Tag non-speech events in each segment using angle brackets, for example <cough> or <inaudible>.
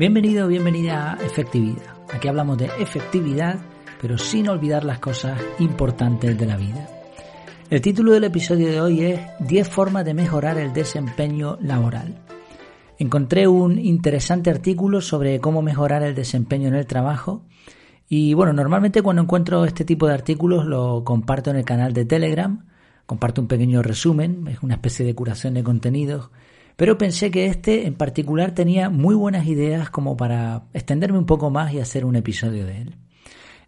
Bienvenido bienvenida a Efectividad. Aquí hablamos de efectividad, pero sin olvidar las cosas importantes de la vida. El título del episodio de hoy es 10 formas de mejorar el desempeño laboral. Encontré un interesante artículo sobre cómo mejorar el desempeño en el trabajo y bueno, normalmente cuando encuentro este tipo de artículos lo comparto en el canal de Telegram, comparto un pequeño resumen, es una especie de curación de contenidos pero pensé que este en particular tenía muy buenas ideas como para extenderme un poco más y hacer un episodio de él.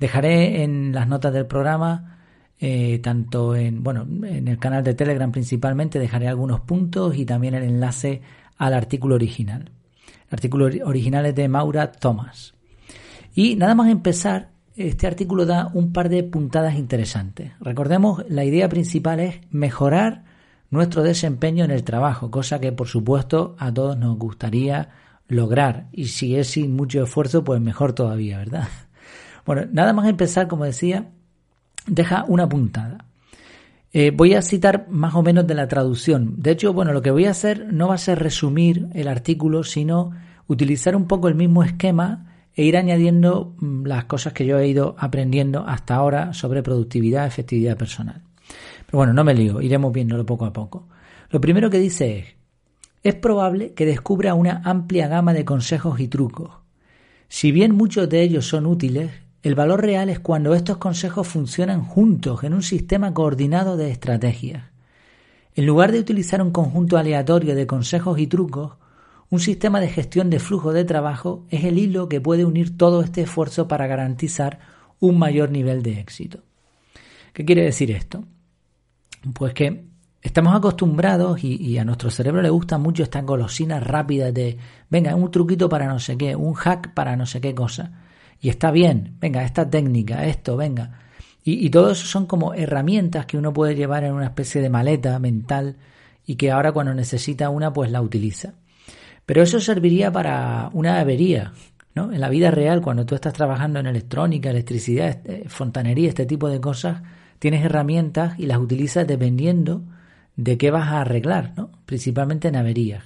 Dejaré en las notas del programa, eh, tanto en, bueno, en el canal de Telegram principalmente, dejaré algunos puntos y también el enlace al artículo original. El artículo original es de Maura Thomas. Y nada más empezar, este artículo da un par de puntadas interesantes. Recordemos, la idea principal es mejorar nuestro desempeño en el trabajo, cosa que por supuesto a todos nos gustaría lograr y si es sin mucho esfuerzo pues mejor todavía, ¿verdad? <laughs> Bueno, nada más empezar, como decía, deja una puntada. Eh, voy a citar más o menos de la traducción. De hecho, bueno, lo que voy a hacer no va a ser resumir el artículo, sino utilizar un poco el mismo esquema e ir añadiendo mm, las cosas que yo he ido aprendiendo hasta ahora sobre productividad, efectividad personal. Bueno, no me lío, iremos viéndolo poco a poco. Lo primero que dice es, es probable que descubra una amplia gama de consejos y trucos. Si bien muchos de ellos son útiles, el valor real es cuando estos consejos funcionan juntos en un sistema coordinado de estrategias. En lugar de utilizar un conjunto aleatorio de consejos y trucos, un sistema de gestión de flujo de trabajo es el hilo que puede unir todo este esfuerzo para garantizar un mayor nivel de éxito. ¿Qué quiere decir esto? Pues que estamos acostumbrados y, a nuestro cerebro le gusta mucho estas golosinas rápidas de, venga, un truquito para no sé qué, un hack para no sé qué cosa. Y está bien, venga, esta técnica, esto, venga. Y, y todo eso son como herramientas que uno puede llevar en una especie de maleta mental y que ahora cuando necesita una pues la utiliza. Pero eso serviría para una avería, ¿no? En la vida real, cuando tú estás trabajando en electrónica, electricidad, eh, fontanería, este tipo de cosas, tienes herramientas y las utilizas dependiendo de qué vas a arreglar, ¿no? principalmente en averías.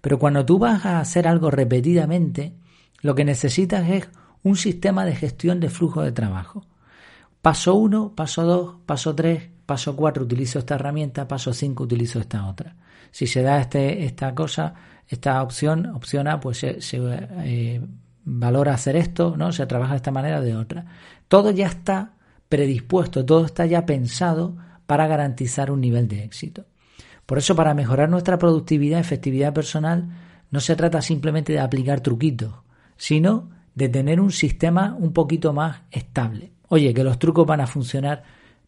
Pero cuando tú vas a hacer algo repetidamente, lo que necesitas es un sistema de gestión de flujo de trabajo. Paso 1, paso 2, paso 3, paso 4 utilizo esta herramienta, paso 5 utilizo esta otra. Si se da este, esta cosa, esta opción, opción A, pues se, eh, valora hacer esto, ¿no? Se trabaja de esta manera o de otra. Todo ya está predispuesto, todo está ya pensado para garantizar un nivel de éxito. Por eso, para mejorar nuestra productividad, efectividad personal, no se trata simplemente de aplicar truquitos, sino de tener un sistema un poquito más estable. Oye, que los trucos van a funcionar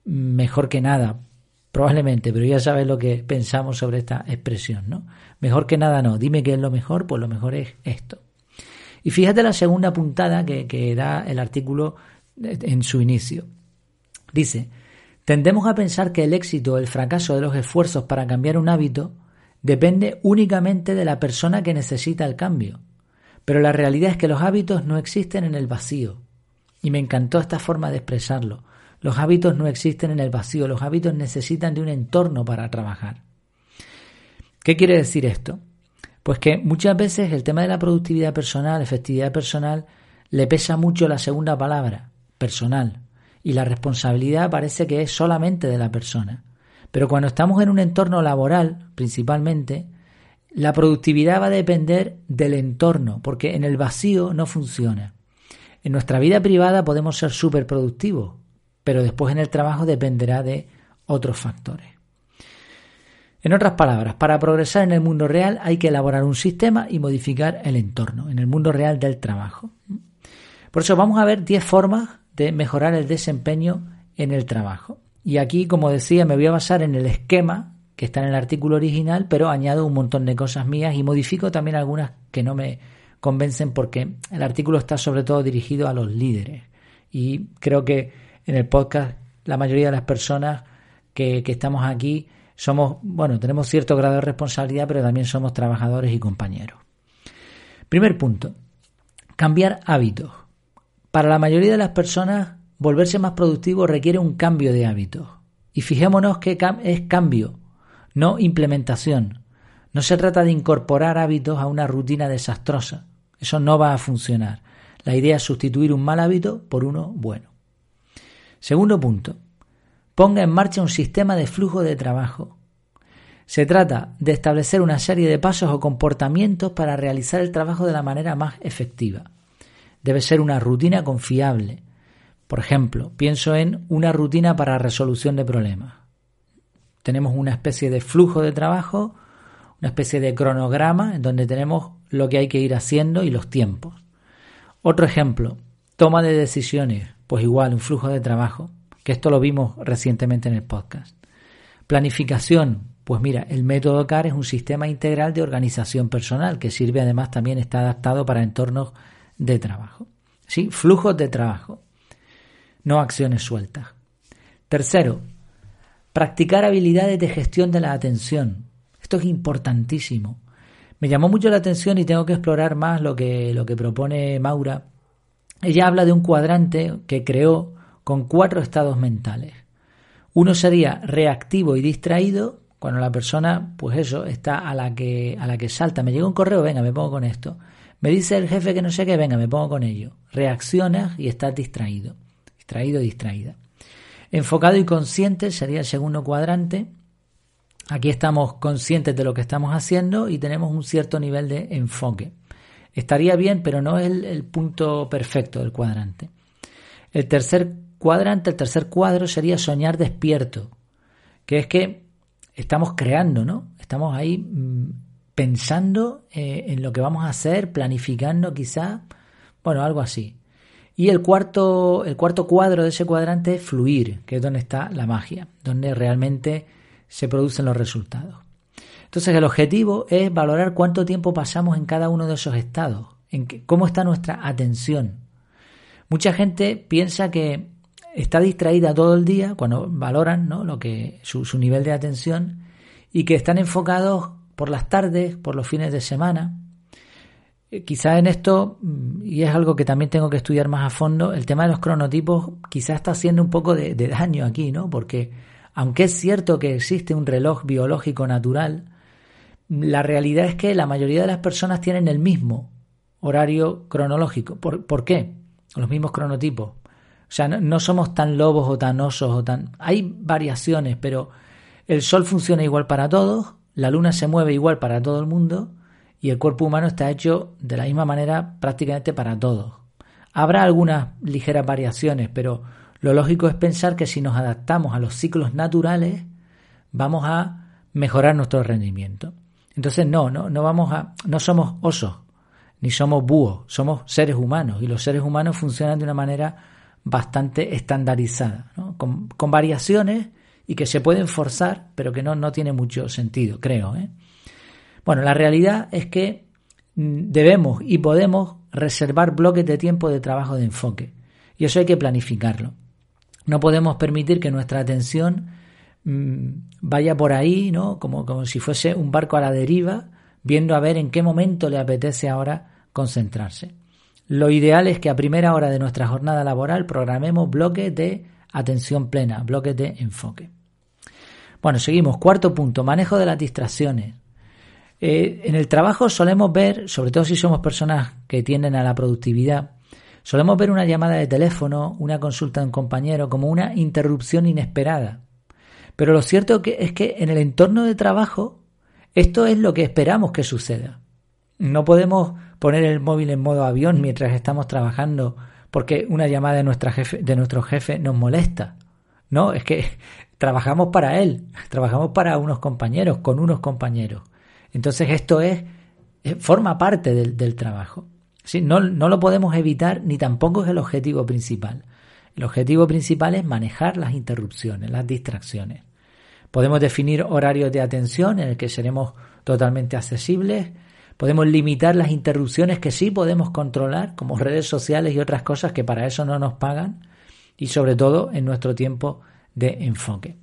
mejor que nada, probablemente, pero ya sabes lo que pensamos sobre esta expresión, ¿no? Mejor que nada no, dime qué es lo mejor, pues lo mejor es esto. Y fíjate la segunda puntada que, que da el artículo en su inicio. Dice, tendemos a pensar que el éxito o el fracaso de los esfuerzos para cambiar un hábito depende únicamente de la persona que necesita el cambio. Pero la realidad es que los hábitos no existen en el vacío. Y me encantó esta forma de expresarlo. Los hábitos no existen en el vacío, los hábitos necesitan de un entorno para trabajar. ¿Qué quiere decir esto? Pues que muchas veces el tema de la productividad personal, efectividad personal, le pesa mucho la segunda palabra, personal y la responsabilidad parece que es solamente de la persona. Pero cuando estamos en un entorno laboral, principalmente, la productividad va a depender del entorno, porque en el vacío no funciona. En nuestra vida privada podemos ser súper productivos, pero después en el trabajo dependerá de otros factores. En otras palabras, para progresar en el mundo real hay que elaborar un sistema y modificar el entorno, en el mundo real del trabajo. Por eso vamos a ver 10 formas de mejorar el desempeño en el trabajo. Y aquí, como decía, me voy a basar en el esquema que está en el artículo original, pero añado un montón de cosas mías y modifico también algunas que no me convencen porque el artículo está sobre todo dirigido a los líderes. Y creo que en el podcast la mayoría de las personas que, que estamos aquí somos, bueno, tenemos cierto grado de responsabilidad, pero también somos trabajadores y compañeros. Primer punto, cambiar hábitos. Para la mayoría de las personas, volverse más productivo requiere un cambio de hábitos. Y fijémonos que es cambio, no implementación. No se trata de incorporar hábitos a una rutina desastrosa. Eso no va a funcionar. La idea es sustituir un mal hábito por uno bueno. Segundo punto, ponga en marcha un sistema de flujo de trabajo. Se trata de establecer una serie de pasos o comportamientos para realizar el trabajo de la manera más efectiva. Debe ser una rutina confiable. Por ejemplo, pienso en una rutina para resolución de problemas. Tenemos una especie de flujo de trabajo, una especie de cronograma en donde tenemos lo que hay que ir haciendo y los tiempos. Otro ejemplo, toma de decisiones, pues igual un flujo de trabajo, que esto lo vimos recientemente en el podcast. Planificación, pues mira, el método CAR es un sistema integral de organización personal que sirve además también está adaptado para entornos de trabajo. ¿Sí? Flujos de trabajo, no acciones sueltas. Tercero, practicar habilidades de gestión de la atención. Esto es importantísimo. Me llamó mucho la atención y tengo que explorar más lo que, lo que propone Maura. Ella habla de un cuadrante que creó con cuatro estados mentales. Uno sería reactivo y distraído, cuando la persona, pues eso, está a la que, a la que salta, me llega un correo, venga, me pongo con esto. Me dice el jefe que no sé qué, venga, me pongo con ello. Reaccionas y estás distraído. Distraído, distraída. Enfocado y consciente sería el segundo cuadrante. Aquí estamos conscientes de lo que estamos haciendo y tenemos un cierto nivel de enfoque. Estaría bien, pero no es el, punto perfecto del cuadrante. El tercer cuadrante, el tercer cuadro sería soñar despierto, que es que estamos creando, ¿no? Estamos ahí mm, pensando eh, en lo que vamos a hacer, planificando quizá, bueno, algo así. Y el cuarto, el cuarto cuadro de ese cuadrante es fluir, que es donde está la magia, donde realmente se producen los resultados. Entonces el objetivo es valorar cuánto tiempo pasamos en cada uno de esos estados, en cómo está nuestra atención. Mucha gente piensa que está distraída todo el día cuando valoran ¿no? lo que, su nivel de atención y que están enfocados por las tardes, por los fines de semana. Eh, quizá en esto, mm, y es algo que también tengo que estudiar más a fondo, el tema de los cronotipos quizá está haciendo un poco de, daño aquí, ¿no? Porque aunque es cierto que existe un reloj biológico natural, la realidad es que la mayoría de las personas tienen el mismo horario cronológico. ¿Por, ¿por qué? Los mismos cronotipos. O sea, no, somos tan lobos o tan osos o tan... Hay variaciones, pero el sol funciona igual para todos, la luna se mueve igual para todo el mundo y el cuerpo humano está hecho de la misma manera prácticamente para todos. Habrá algunas ligeras variaciones, pero lo lógico es pensar que si nos adaptamos a los ciclos naturales, vamos a mejorar nuestro rendimiento. Entonces no, no, no vamos a, no somos osos, ni somos búhos, somos seres humanos y los seres humanos funcionan de una manera bastante estandarizada, con, variaciones y que se pueden forzar, pero que no, no tiene mucho sentido, creo. ¿eh? Bueno, la realidad es que mm, debemos y podemos reservar bloques de tiempo de trabajo de enfoque. Y eso hay que planificarlo. No podemos permitir que nuestra atención mm, vaya por ahí, ¿no? Como, como si fuese un barco a la deriva, viendo a ver en qué momento le apetece ahora concentrarse. Lo ideal es que a primera hora de nuestra jornada laboral programemos bloques de atención plena, bloques de enfoque. Bueno, seguimos. Cuarto punto, manejo de las distracciones. Eh, en el trabajo solemos ver, sobre todo si somos personas que tienden a la productividad, solemos ver una llamada de teléfono, una consulta de un compañero como una interrupción inesperada. Pero lo cierto es que en el entorno de trabajo esto es lo que esperamos que suceda. No podemos poner el móvil en modo avión mientras estamos trabajando porque una llamada de, nuestro jefe nos molesta. No, es que trabajamos para él, <laughs> trabajamos para unos compañeros, con unos compañeros. Entonces esto es, forma parte del, trabajo. No, no lo podemos evitar ni tampoco es el objetivo principal. El objetivo principal es manejar las interrupciones, las distracciones. Podemos definir horarios de atención en el que seremos totalmente accesibles, Podemos limitar las interrupciones que sí podemos controlar, como redes sociales y otras cosas que para eso no nos pagan, y sobre todo en nuestro tiempo de enfoque.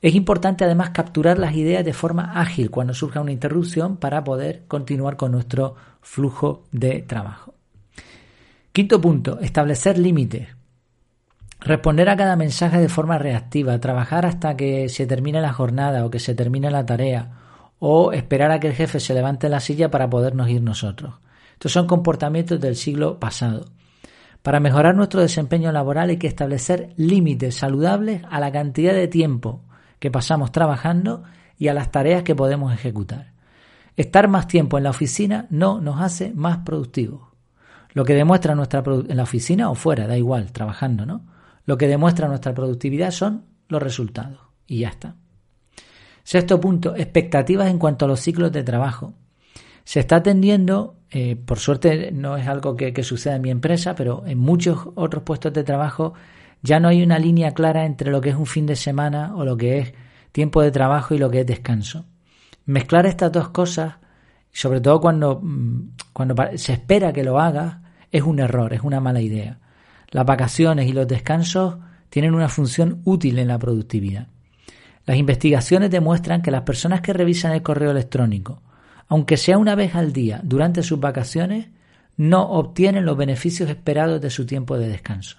Es importante además capturar las ideas de forma ágil cuando surja una interrupción para poder continuar con nuestro flujo de trabajo. Quinto punto, establecer límites. Responder a cada mensaje de forma reactiva, trabajar hasta que se termine la jornada o que se termine la tarea o esperar a que el jefe se levante la silla para podernos ir nosotros. Estos son comportamientos del siglo pasado. Para mejorar nuestro desempeño laboral hay que establecer límites saludables a la cantidad de tiempo que pasamos trabajando y a las tareas que podemos ejecutar. Estar más tiempo en la oficina no nos hace más productivos. Lo que demuestra nuestra en la oficina o fuera, da igual, trabajando, ¿no? Lo que demuestra nuestra productividad son los resultados y ya está. Sexto punto, expectativas en cuanto a los ciclos de trabajo. Se está atendiendo, eh, por suerte no es algo que, suceda en mi empresa, pero en muchos otros puestos de trabajo ya no hay una línea clara entre lo que es un fin de semana o lo que es tiempo de trabajo y lo que es descanso. Mezclar estas dos cosas, sobre todo cuando, mm, cuando se espera que lo hagas, es un error, es una mala idea. Las vacaciones y los descansos tienen una función útil en la productividad. Las investigaciones demuestran que las personas que revisan el correo electrónico, aunque sea una vez al día durante sus vacaciones, no obtienen los beneficios esperados de su tiempo de descanso.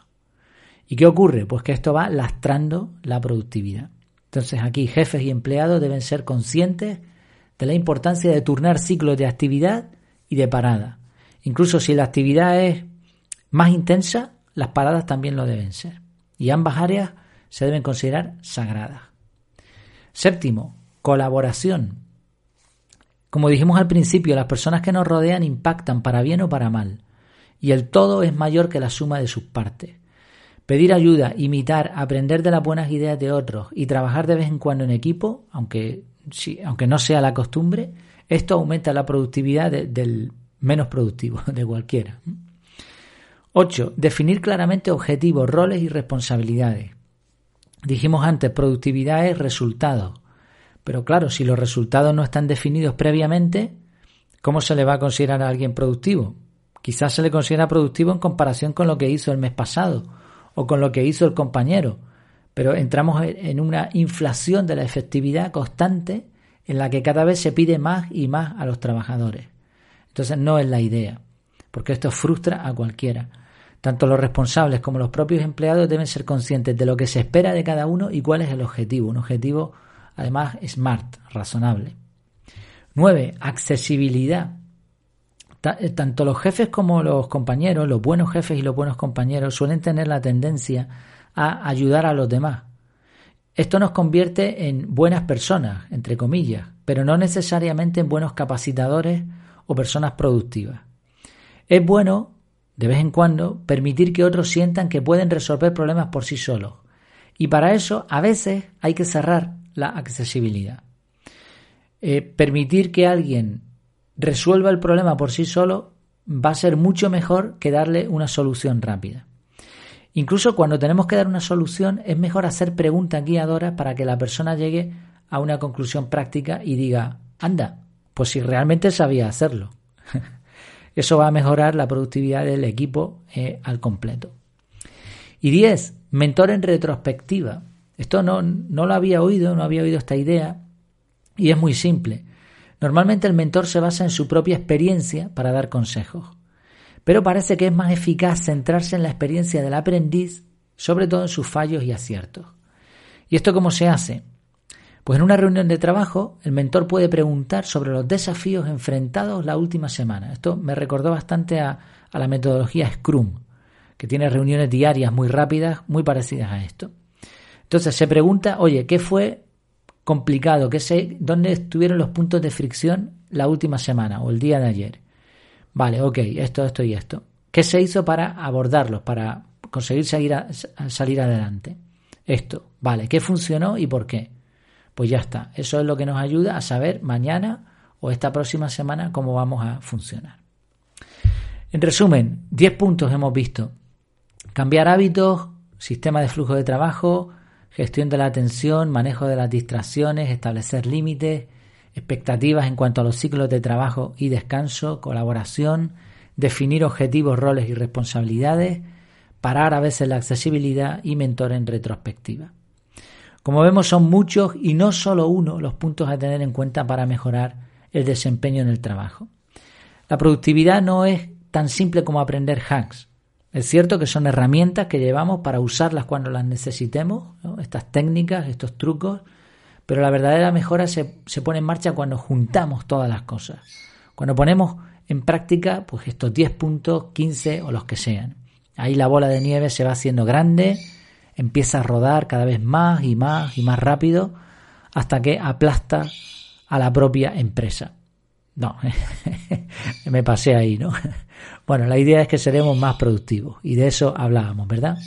¿Y qué ocurre? Pues que esto va lastrando la productividad. Entonces aquí jefes y empleados deben ser conscientes de la importancia de turnar ciclos de actividad y de parada. Incluso si la actividad es más intensa, las paradas también lo deben ser. Y ambas áreas se deben considerar sagradas. Séptimo, colaboración. Como dijimos al principio, las personas que nos rodean impactan para bien o para mal, y el todo es mayor que la suma de sus partes. Pedir ayuda, imitar, aprender de las buenas ideas de otros y trabajar de vez en cuando en equipo, aunque, aunque no sea la costumbre, esto aumenta la productividad del menos productivo, <laughs> de cualquiera. 8. Definir claramente objetivos, roles y responsabilidades. Dijimos antes, productividad es resultado. Pero claro, si los resultados no están definidos previamente, ¿cómo se le va a considerar a alguien productivo? Quizás se le considera productivo en comparación con lo que hizo el mes pasado o con lo que hizo el compañero, pero entramos en una inflación de la efectividad constante en la que cada vez se pide más y más a los trabajadores. Entonces no es la idea, porque esto frustra a cualquiera. Tanto los responsables como los propios empleados deben ser conscientes de lo que se espera de cada uno y cuál es el objetivo. Un objetivo, además, smart, razonable. 9. Accesibilidad. Eh, tanto los jefes como los compañeros, los buenos jefes y los buenos compañeros, suelen tener la tendencia a ayudar a los demás. Esto nos convierte en buenas personas, entre comillas, pero no necesariamente en buenos capacitadores o personas productivas. Es bueno, de vez en cuando, permitir que otros sientan que pueden resolver problemas por sí solos. Y para eso, a veces, hay que cerrar la accesibilidad. Eh, permitir que alguien resuelva el problema por sí solo va a ser mucho mejor que darle una solución rápida. Incluso cuando tenemos que dar una solución es mejor hacer preguntas guiadoras para que la persona llegue a una conclusión práctica y diga, anda, pues si realmente sabía hacerlo. <laughs> Eso va a mejorar la productividad del equipo eh, al completo. Y 10. Mentor en retrospectiva. Esto no, no lo había oído, no había oído esta idea y es muy simple. Normalmente el mentor se basa en su propia experiencia para dar consejos, pero parece que es más eficaz centrarse en la experiencia del aprendiz, sobre todo en sus fallos y aciertos. ¿Y esto cómo se hace? Pues en una reunión de trabajo el mentor puede preguntar sobre los desafíos enfrentados la última semana. Esto me recordó bastante a, la metodología Scrum, que tiene reuniones diarias muy rápidas, muy parecidas a esto. Entonces se pregunta, oye, ¿qué fue complicado, que sé dónde estuvieron los puntos de fricción la última semana o el día de ayer. Vale, ok, esto, esto y esto. ¿Qué se hizo para abordarlos, para conseguir salir, salir adelante? Esto, vale, ¿qué funcionó y por qué? Pues ya está, eso es lo que nos ayuda a saber mañana o esta próxima semana cómo vamos a funcionar. En resumen, 10 puntos hemos visto. Cambiar hábitos, sistema de flujo de trabajo, gestión de la atención, manejo de las distracciones, establecer límites, expectativas en cuanto a los ciclos de trabajo y descanso, colaboración, definir objetivos, roles y responsabilidades, parar a veces la accesibilidad y mentor en retrospectiva. Como vemos son muchos y no solo uno los puntos a tener en cuenta para mejorar el desempeño en el trabajo. La productividad no es tan simple como aprender hacks. Es cierto que son herramientas que llevamos para usarlas cuando las necesitemos, estas técnicas, estos trucos, pero la verdadera mejora se, se pone en marcha cuando juntamos todas las cosas, cuando ponemos en práctica pues estos 10 puntos, 15 o los que sean. Ahí la bola de nieve se va haciendo grande, empieza a rodar cada vez más y más y más rápido hasta que aplasta a la propia empresa. No, <laughs> me pasé ahí, ¿no? Bueno, la idea es que seremos más productivos y de eso hablábamos, ¿verdad?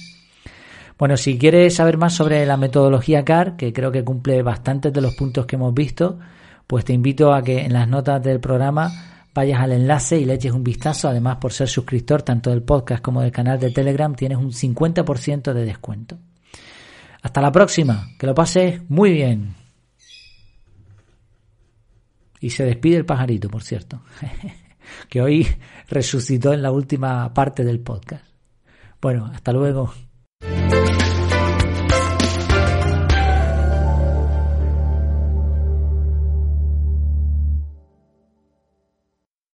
Bueno, si quieres saber más sobre la metodología CAR, que creo que cumple bastantes de los puntos que hemos visto, pues te invito a que en las notas del programa vayas al enlace y le eches un vistazo. Además, por ser suscriptor tanto del podcast como del canal de Telegram, tienes un 50% de descuento. Hasta la próxima, que lo pases muy bien. Y se despide el pajarito, por cierto, <laughs> que hoy resucitó en la última parte del podcast. Bueno, hasta luego.